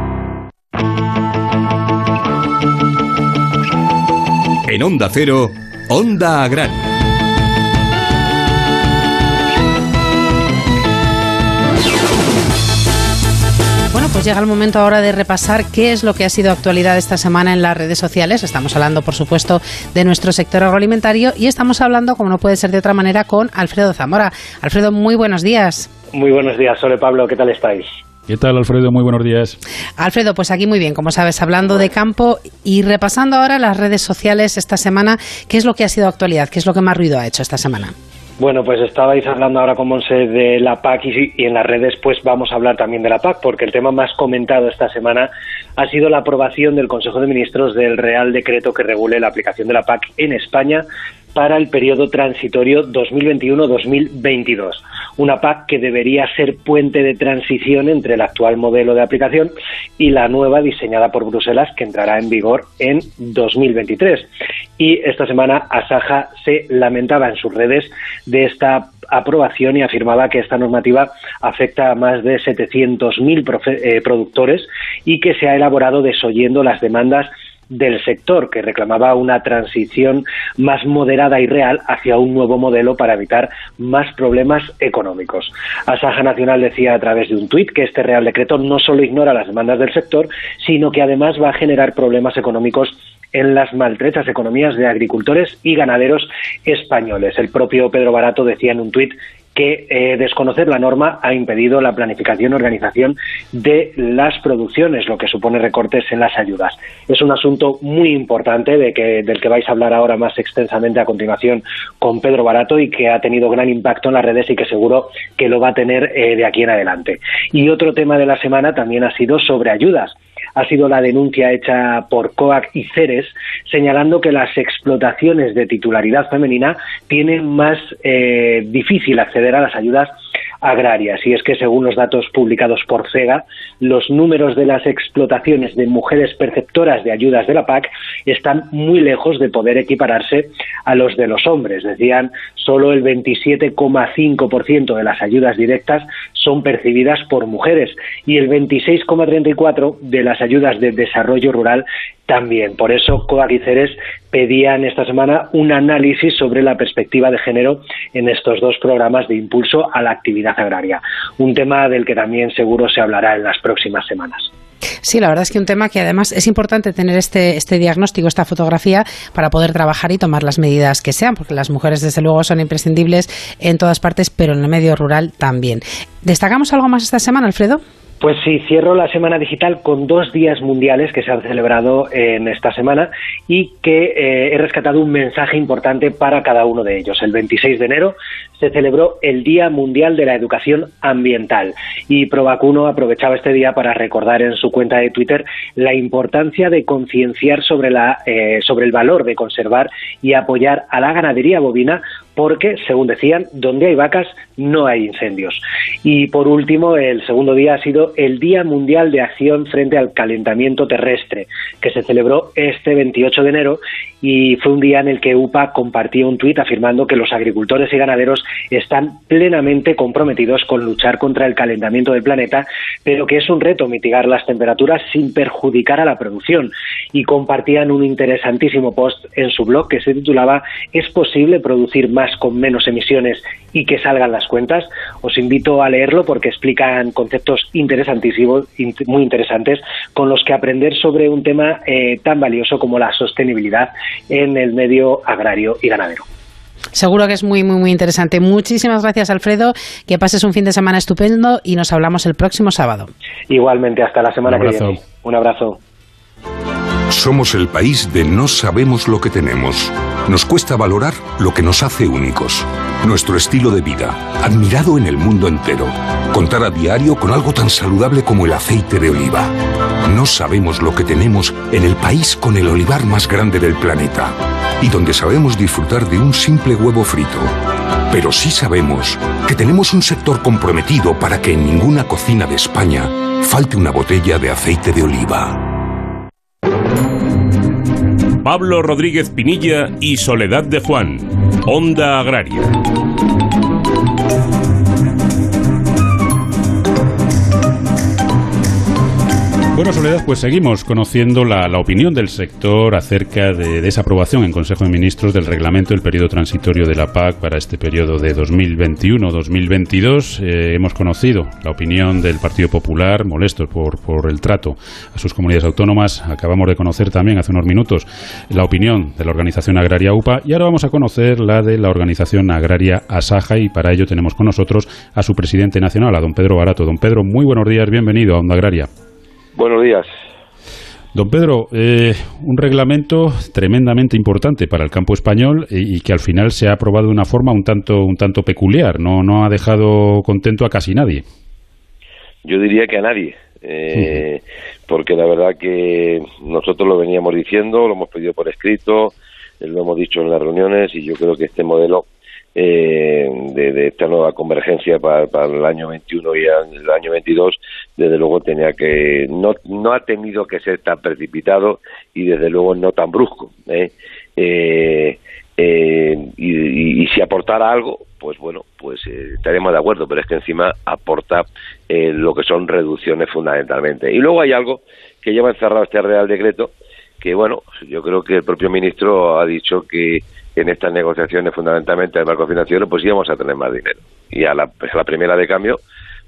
En Onda Cero, Onda Agraria. Bueno, pues llega el momento ahora de repasar qué es lo que ha sido actualidad esta semana en las redes sociales. Estamos hablando, por supuesto, de nuestro sector agroalimentario y estamos hablando, como no puede ser de otra manera, con Alfredo Zamora. Alfredo, muy buenos días. Muy buenos días, Sole Pablo, ¿qué tal estáis? ¿Qué tal, Alfredo? Muy buenos días. Alfredo, pues aquí muy bien, como sabes, hablando de campo y repasando ahora las redes sociales esta semana, ¿qué es lo que ha sido actualidad? ¿Qué es lo que más ruido ha hecho esta semana? Bueno, pues estabais hablando ahora con Monse de la PAC y, y, en las redes pues vamos a hablar también de la PAC porque el tema más comentado esta semana ha sido la aprobación del Consejo de Ministros del Real Decreto que regule la aplicación de la PAC en España para el periodo transitorio 2021-2022. Una PAC que debería ser puente de transición entre el actual modelo de aplicación y la nueva diseñada por Bruselas que entrará en vigor en 2023. Y esta semana Asaja se lamentaba en sus redes de esta aprobación y afirmaba que esta normativa afecta a más de 700.000 eh, productores y que se ha elaborado desoyendo las demandas del sector, que reclamaba una transición más moderada y real hacia un nuevo modelo para evitar más problemas económicos. Asaja Nacional decía a través de un tuit que este Real Decreto no solo ignora las demandas del sector, sino que además va a generar problemas económicos en las maltrechas economías de agricultores y ganaderos españoles. El propio Pedro Barato decía en un tuit que eh, desconocer la norma ha impedido la planificación y organización de las producciones, lo que supone recortes en las ayudas. Es un asunto muy importante de que, del que vais a hablar ahora más extensamente a continuación con Pedro Barato y que ha tenido gran impacto en las redes y que seguro que lo va a tener eh, de aquí en adelante. Y otro tema de la semana también ha sido sobre ayudas. Ha sido la denuncia hecha por COAC y CERES, señalando que las explotaciones de titularidad femenina tienen más eh, difícil acceder a las ayudas agrarias. Y es que, según los datos publicados por CEGA, los números de las explotaciones de mujeres perceptoras de ayudas de la PAC están muy lejos de poder equipararse a los de los hombres. Decían, solo el 27,5% de las ayudas directas son percibidas por mujeres y el 26,34% de las ayudas de desarrollo rural también. Por eso, COAC y CERES pedían esta semana un análisis sobre la perspectiva de género en estos dos programas de impulso a la actividad agraria. Un tema del que también seguro se hablará en las próximas semanas. Sí, la verdad es que un tema que además es importante tener este, este diagnóstico, esta fotografía, para poder trabajar y tomar las medidas que sean, porque las mujeres, desde luego, son imprescindibles en todas partes, pero en el medio rural también. ¿Destacamos algo más esta semana, Alfredo? Pues sí, cierro la semana digital con dos días mundiales que se han celebrado en esta semana y que eh, he rescatado un mensaje importante para cada uno de ellos. El 26 de enero se celebró el Día Mundial de la Educación Ambiental y Provacuno aprovechaba este día para recordar en su cuenta de Twitter la importancia de concienciar sobre, la, eh, sobre el valor de conservar y apoyar a la ganadería bovina porque, según decían, donde hay vacas no hay incendios. Y por último, el segundo día ha sido el Día Mundial de Acción frente al Calentamiento Terrestre, que se celebró este 28 de enero y fue un día en el que UPA compartió un tuit afirmando que los agricultores y ganaderos están plenamente comprometidos con luchar contra el calentamiento del planeta, pero que es un reto mitigar las temperaturas sin perjudicar a la producción. Y compartían un interesantísimo post en su blog que se titulaba ¿Es posible producir más con menos emisiones y que salgan las cuentas? Os invito a leerlo porque explican conceptos interesantísimos, muy interesantes, con los que aprender sobre un tema eh, tan valioso como la sostenibilidad en el medio agrario y ganadero. Seguro que es muy, muy, muy interesante. Muchísimas gracias, Alfredo. Que pases un fin de semana estupendo y nos hablamos el próximo sábado. Igualmente, hasta la semana que viene. Un abrazo. Somos el país de no sabemos lo que tenemos. Nos cuesta valorar lo que nos hace únicos. Nuestro estilo de vida, admirado en el mundo entero. Contar a diario con algo tan saludable como el aceite de oliva. No sabemos lo que tenemos en el país con el olivar más grande del planeta y donde sabemos disfrutar de un simple huevo frito. Pero sí sabemos que tenemos un sector comprometido para que en ninguna cocina de España falte una botella de aceite de oliva. Pablo Rodríguez Pinilla y Soledad de Juan, Onda Agraria. Bueno, Soledad, pues seguimos conociendo la, opinión del sector acerca de, esa aprobación en Consejo de Ministros del reglamento del periodo transitorio de la PAC para este periodo de 2021-2022. Eh, hemos conocido la opinión del Partido Popular, molestos por, por el trato a sus comunidades autónomas. Acabamos de conocer también hace unos minutos la opinión de la Organización Agraria UPA y ahora vamos a conocer la de la Organización Agraria Asaja y para ello tenemos con nosotros a su presidente nacional, a don Pedro Barato. Don Pedro, muy buenos días, bienvenido a Onda Agraria. Buenos días. Don Pedro, eh, un reglamento tremendamente importante para el campo español y, que al final se ha aprobado de una forma un tanto, un tanto peculiar. No, no ha dejado contento a casi nadie. Yo diría que a nadie, eh, porque la verdad que nosotros lo veníamos diciendo, lo hemos pedido por escrito, lo hemos dicho en las reuniones y yo creo que este modelo eh, de, esta nueva convergencia para, el año 21 y el año 22, desde luego tenía que no, no ha tenido que ser tan precipitado y desde luego no tan brusco. ¿eh? Eh, y, si aportara algo, pues bueno, pues estaremos de acuerdo, pero es que encima aporta lo que son reducciones fundamentalmente. Y luego hay algo que lleva encerrado este Real Decreto, que bueno, yo creo que el propio ministro ha dicho que en estas negociaciones fundamentalmente del marco financiero, pues íbamos a tener más dinero. Y a la, primera de cambio,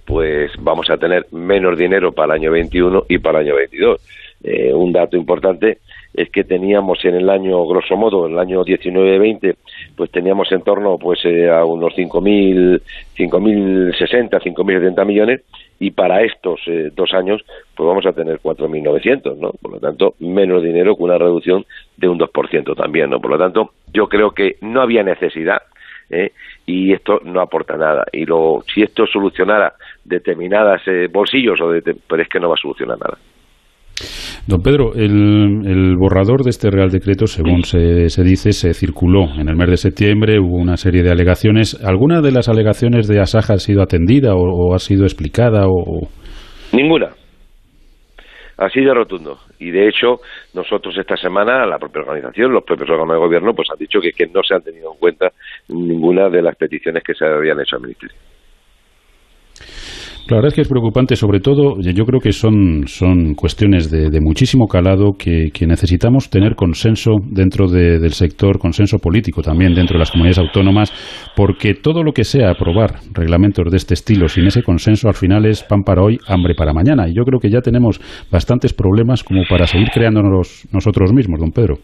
pues vamos a tener menos dinero para el año 21 y para el año 22. Eh, un dato importante es que teníamos en el año, grosso modo, en el año 19-20, pues teníamos en torno pues eh, a unos 5.000, 5.060, 5.070 millones y para estos eh, dos años pues vamos a tener 4.900, ¿no? Por lo tanto, menos dinero con una reducción de un 2% también, ¿no? Por lo tanto, yo creo que no había necesidad ¿eh? y esto no aporta nada. Y lo, si esto solucionara determinadas bolsillos, o pero es que no va a solucionar nada. Don Pedro, el, borrador de este Real Decreto, según se, se, dice, se circuló en el mes de septiembre, hubo una serie de alegaciones. ¿Alguna de las alegaciones de Asaja ha sido atendida o, ha sido explicada? O... Ninguna. Así de rotundo. Y de hecho, nosotros esta semana, la propia organización, los propios órganos de gobierno, pues han dicho que, que no se han tenido en cuenta ninguna de las peticiones que se habían hecho al Ministerio. La verdad es que es preocupante, sobre todo, yo creo que son, son cuestiones de, muchísimo calado que, necesitamos tener consenso dentro del sector, consenso político también dentro de las comunidades autónomas, porque todo lo que sea aprobar reglamentos de este estilo sin ese consenso al final es pan para hoy, hambre para mañana. Y yo creo que ya tenemos bastantes problemas como para seguir creándonos nosotros mismos, don Pedro.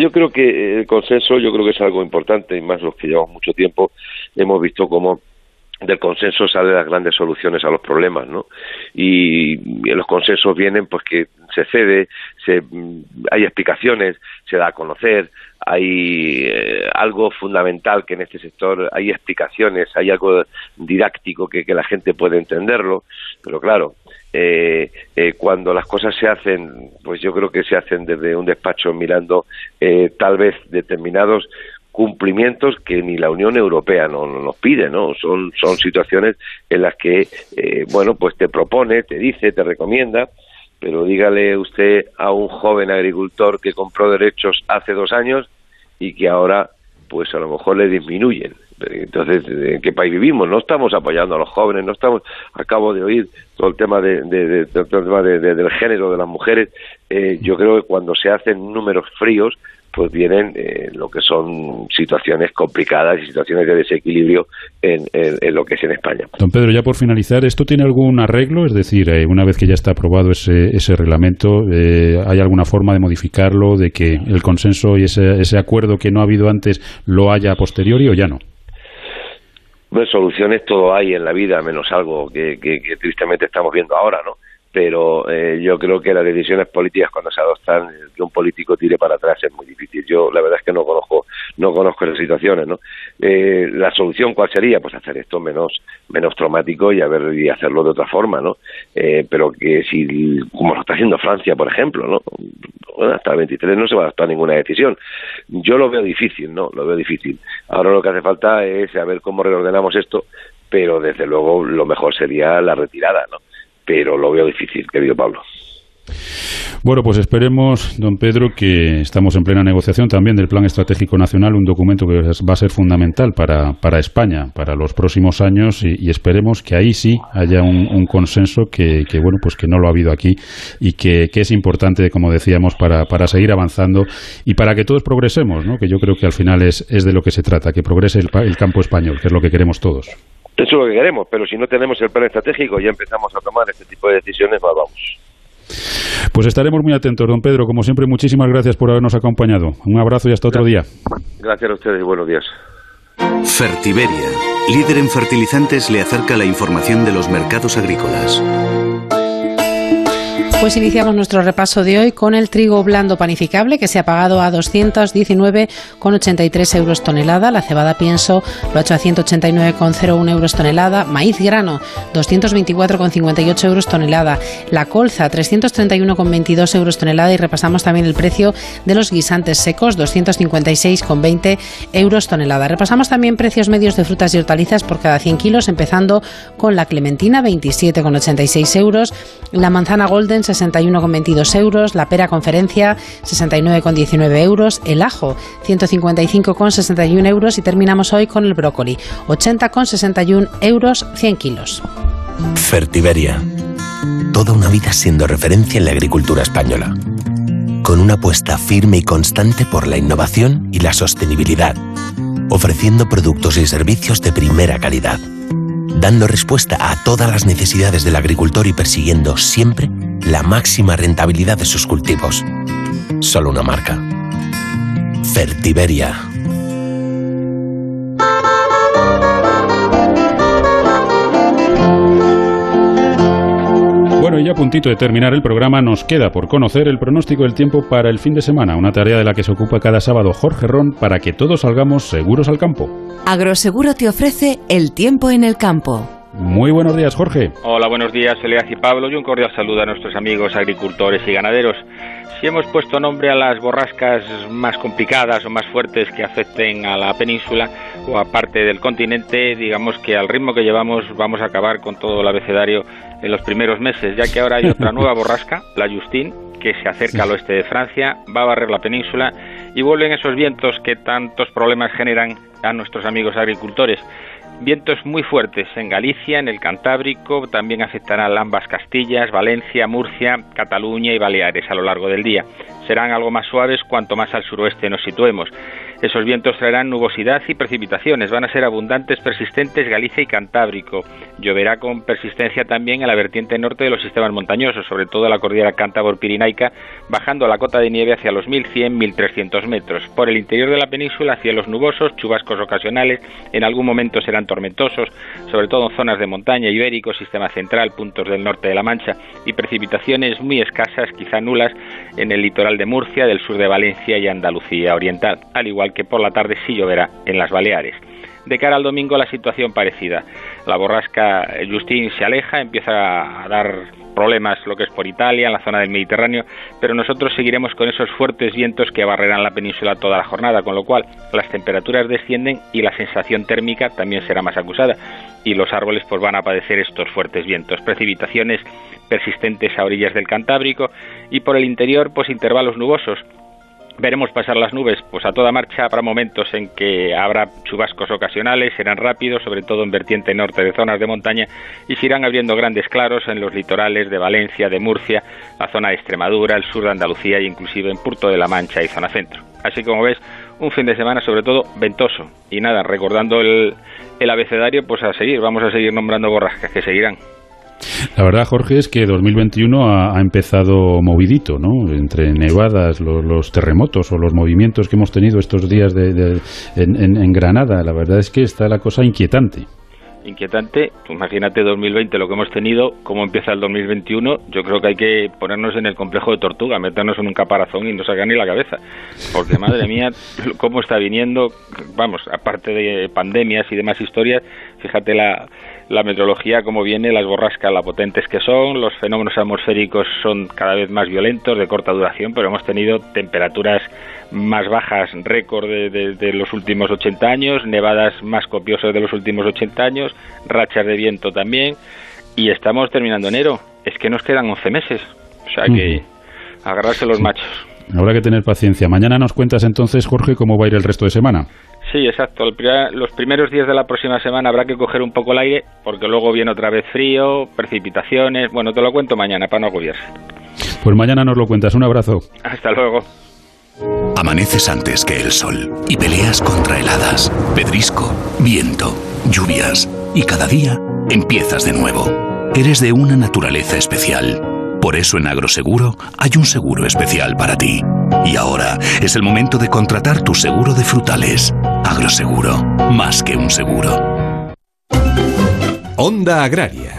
yo creo que el consenso yo creo que es algo importante y más los que llevamos mucho tiempo hemos visto cómo del consenso salen las grandes soluciones a los problemas, ¿no? Y, los consensos vienen pues que se cede, se, hay explicaciones, se da a conocer, hay eh, algo fundamental que en este sector hay explicaciones, hay algo didáctico que, que la gente puede entenderlo, pero claro, eh, eh, cuando las cosas se hacen, pues yo creo que se hacen desde un despacho mirando eh, tal vez determinados cumplimientos que ni la Unión Europea no, nos pide, ¿no? Son, son situaciones en las que, eh, bueno, pues te propone, te dice, te recomienda, pero dígale usted a un joven agricultor que compró derechos hace dos años y que ahora, pues a lo mejor le disminuyen. Entonces, ¿en qué país vivimos? No estamos apoyando a los jóvenes, no estamos. Acabo de oír todo el tema de, todo el tema del género de las mujeres. Eh, yo creo que cuando se hacen números fríos, pues vienen eh, lo que son situaciones complicadas y situaciones de desequilibrio en, lo que es en España. Don Pedro, ya por finalizar, ¿esto tiene algún arreglo? Es decir, eh, una vez que ya está aprobado ese, ese reglamento, eh, ¿hay alguna forma de modificarlo, de que el consenso y ese, ese acuerdo que no ha habido antes lo haya a posteriori o ya no? Bueno, soluciones todo hay en la vida, menos algo que, que tristemente estamos viendo ahora, ¿no? Pero eh, yo creo que las decisiones políticas cuando se adoptan que un político tire para atrás es muy difícil. Yo la verdad es que no conozco no conozco esas situaciones no eh, la solución cuál sería pues hacer esto menos menos traumático y ver y hacerlo de otra forma no eh, pero que si como lo está haciendo Francia por ejemplo no hasta el 23 no se va a adoptar ninguna decisión. Yo lo veo difícil no lo veo difícil. Ahora lo que hace falta es saber cómo reordenamos esto pero desde luego lo mejor sería la retirada no pero lo veo difícil, querido Pablo. Bueno, pues esperemos, don Pedro, que estamos en plena negociación también del Plan Estratégico Nacional, un documento que va a ser fundamental para, para España para los próximos años y, esperemos que ahí sí haya un, consenso que, bueno, pues que no lo ha habido aquí y que, es importante, como decíamos, para, para, seguir avanzando y para que todos progresemos, ¿no? que yo creo que al final es, es de lo que se trata, que progrese el campo español, que es lo que queremos todos. Eso es lo que queremos, pero si no tenemos el plan estratégico y ya empezamos a tomar este tipo de decisiones, vamos. Pues estaremos muy atentos, don Pedro. Como siempre, muchísimas gracias por habernos acompañado. Un abrazo y hasta otro día. Gracias a ustedes y buenos días. Fertiberia, líder en fertilizantes, le acerca la información de los mercados agrícolas. Pues iniciamos nuestro repaso de hoy con el trigo blando panificable que se ha pagado a 219,83 euros tonelada. La cebada pienso lo ha hecho a 189,01 euros tonelada. Maíz grano 224,58 euros tonelada. La colza 331,22 euros tonelada. Y repasamos también el precio de los guisantes secos 256,20 euros tonelada. Repasamos también precios medios de frutas y hortalizas por cada 100 kilos, empezando con la clementina 27,86 euros. La manzana golden 61,22 euros, la pera conferencia 69,19 euros, el ajo 155,61 euros y terminamos hoy con el brócoli 80,61 euros 100 kilos. Fertiberia. Toda una vida siendo referencia en la agricultura española. Con una apuesta firme y constante por la innovación y la sostenibilidad. Ofreciendo productos y servicios de primera calidad dando respuesta a todas las necesidades del agricultor y persiguiendo siempre la máxima rentabilidad de sus cultivos. Solo una marca. Fertiberia. Bueno, y ya a puntito de terminar el programa, nos queda por conocer el pronóstico del tiempo para el fin de semana, una tarea de la que se ocupa cada sábado Jorge Ron para que todos salgamos seguros al campo. Agroseguro te ofrece el tiempo en el campo. Muy buenos días, Jorge. Hola, buenos días, Soledad y Pablo, y un cordial saludo a nuestros amigos agricultores y ganaderos. Si hemos puesto nombre a las borrascas más complicadas o más fuertes que afecten a la península o a parte del continente, digamos que al ritmo que llevamos vamos a acabar con todo el abecedario en los primeros meses, ya que ahora hay otra nueva borrasca, la Justine, que se acerca al oeste de Francia, va a barrer la península y vuelven esos vientos que tantos problemas generan a nuestros amigos agricultores. Vientos muy fuertes en Galicia, en el Cantábrico, también afectarán ambas Castillas, Valencia, Murcia, Cataluña y Baleares a lo largo del día. Serán algo más suaves cuanto más al suroeste nos situemos. Esos vientos traerán nubosidad y precipitaciones. Van a ser abundantes, persistentes Galicia y Cantábrico. Lloverá con persistencia también en la vertiente norte de los sistemas montañosos, sobre todo la cordillera Cántabro-Pirinaica, bajando la cota de nieve hacia los 1100-1300 metros. Por el interior de la península, cielos nubosos, chubascos ocasionales, en algún momento serán tormentosos, sobre todo en zonas de montaña, ibérico, sistema central, puntos del norte de la Mancha, y precipitaciones muy escasas, quizá nulas, en el litoral de Murcia, del sur de Valencia y Andalucía Oriental, al igual que por la tarde sí lloverá en las Baleares. De cara al domingo la situación parecida. La borrasca Justin se aleja, empieza a dar problemas lo que es por Italia, en la zona del Mediterráneo, pero nosotros seguiremos con esos fuertes vientos que barrerán la península toda la jornada, con lo cual las temperaturas descienden y la sensación térmica también será más acusada y los árboles pues van a padecer estos fuertes vientos, precipitaciones persistentes a orillas del Cantábrico y por el interior pues intervalos nubosos. Veremos pasar las nubes, pues a toda marcha. Habrá momentos en que habrá chubascos ocasionales, serán rápidos, sobre todo en vertiente norte de zonas de montaña, y se irán abriendo grandes claros en los litorales de Valencia, de Murcia, la zona de Extremadura, el sur de Andalucía e inclusive en Puerto de la Mancha y zona centro. Así como ves, un fin de semana sobre todo ventoso. Y nada, recordando el, el abecedario, pues a seguir, vamos a seguir nombrando borrascas que seguirán. La verdad, Jorge, es que 2021 ha, empezado movidito, ¿no? Entre nevadas, los, terremotos o los movimientos que hemos tenido estos días de, en, Granada, la verdad es que está la cosa inquietante inquietante. Imagínate 2020 lo que hemos tenido, cómo empieza el 2021. Yo creo que hay que ponernos en el complejo de tortuga, meternos en un caparazón y no sacar ni la cabeza. Porque madre mía, cómo está viniendo, vamos, aparte de pandemias y demás historias, fíjate la, la meteorología como viene, las borrascas, la potentes que son, los fenómenos atmosféricos son cada vez más violentos, de corta duración, pero hemos tenido temperaturas más bajas, récord de, los últimos 80 años, nevadas más copiosas de los últimos 80 años, rachas de viento también, y estamos terminando enero. Es que nos quedan 11 meses, o sea que agarrarse los machos. Habrá que tener paciencia. Mañana nos cuentas entonces, Jorge, cómo va a ir el resto de semana. Sí, exacto. los primeros días de la próxima semana habrá que coger un poco el aire porque luego viene otra vez frío, precipitaciones. Bueno, te lo cuento mañana para no agobiarse. Pues mañana nos lo cuentas. Un abrazo. Hasta luego. Amaneces antes que el sol y peleas contra heladas, pedrisco, viento, lluvias y cada día empiezas de nuevo. Eres de una naturaleza especial. Por eso en Agroseguro hay un seguro especial para ti. Y ahora es el momento de contratar tu seguro de frutales. Agroseguro, más que un seguro. Onda Agraria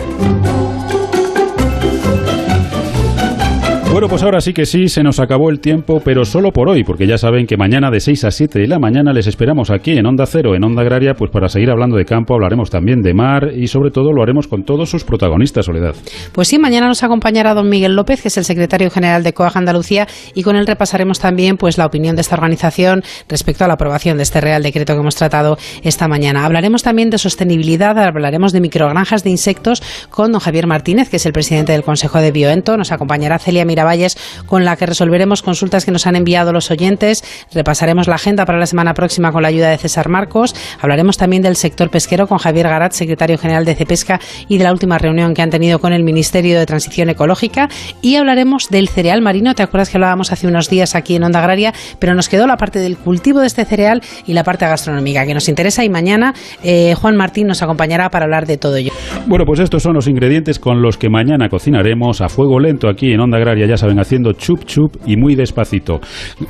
Bueno, pues ahora sí que sí, se nos acabó el tiempo, pero solo por hoy, porque ya saben que mañana de 6 a 7 de la mañana les esperamos aquí en Onda Cero, en Onda Agraria, pues para seguir hablando de campo, hablaremos también de mar y sobre todo lo haremos con todos sus protagonistas, Soledad. Pues sí, mañana nos acompañará don Miguel López, que es el secretario general de COAG Andalucía, y con él repasaremos también pues la opinión de esta organización respecto a la aprobación de este Real Decreto que hemos tratado esta mañana. Hablaremos también de sostenibilidad, hablaremos de microgranjas de insectos con don Javier Martínez, que es el presidente del Consejo de Bioento. Nos acompañará Celia Mira Valles, con la que resolveremos consultas que nos han enviado los oyentes. Repasaremos la agenda para la semana próxima con la ayuda de César Marcos. Hablaremos también del sector pesquero con Javier Garat, secretario general de Cepesca, y de la última reunión que han tenido con el Ministerio de Transición Ecológica. Y hablaremos del cereal marino. ¿Te acuerdas que hablábamos hace unos días aquí en Onda Agraria? Pero nos quedó la parte del cultivo de este cereal y la parte gastronómica que nos interesa. Y mañana eh, Juan Martín nos acompañará para hablar de todo ello. Bueno, pues estos son los ingredientes con los que mañana cocinaremos a fuego lento aquí en Onda Agraria. Ya saben, haciendo chup chup y muy despacito.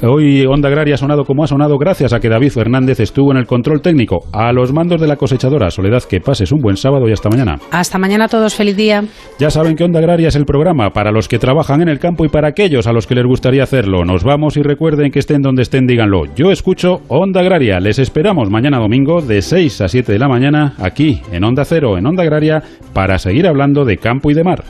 Hoy Onda Agraria ha sonado como ha sonado gracias a que David Fernández estuvo en el control técnico. A los mandos de la cosechadora, Soledad, que pases un buen sábado y hasta mañana. Hasta mañana a todos, feliz día. Ya saben que Onda Agraria es el programa para los que trabajan en el campo y para aquellos a los que les gustaría hacerlo. Nos vamos y recuerden que estén donde estén, díganlo. Yo escucho Onda Agraria. Les esperamos mañana domingo de 6 a 7 de la mañana aquí en Onda Cero, en Onda Agraria, para seguir hablando de campo y de mar.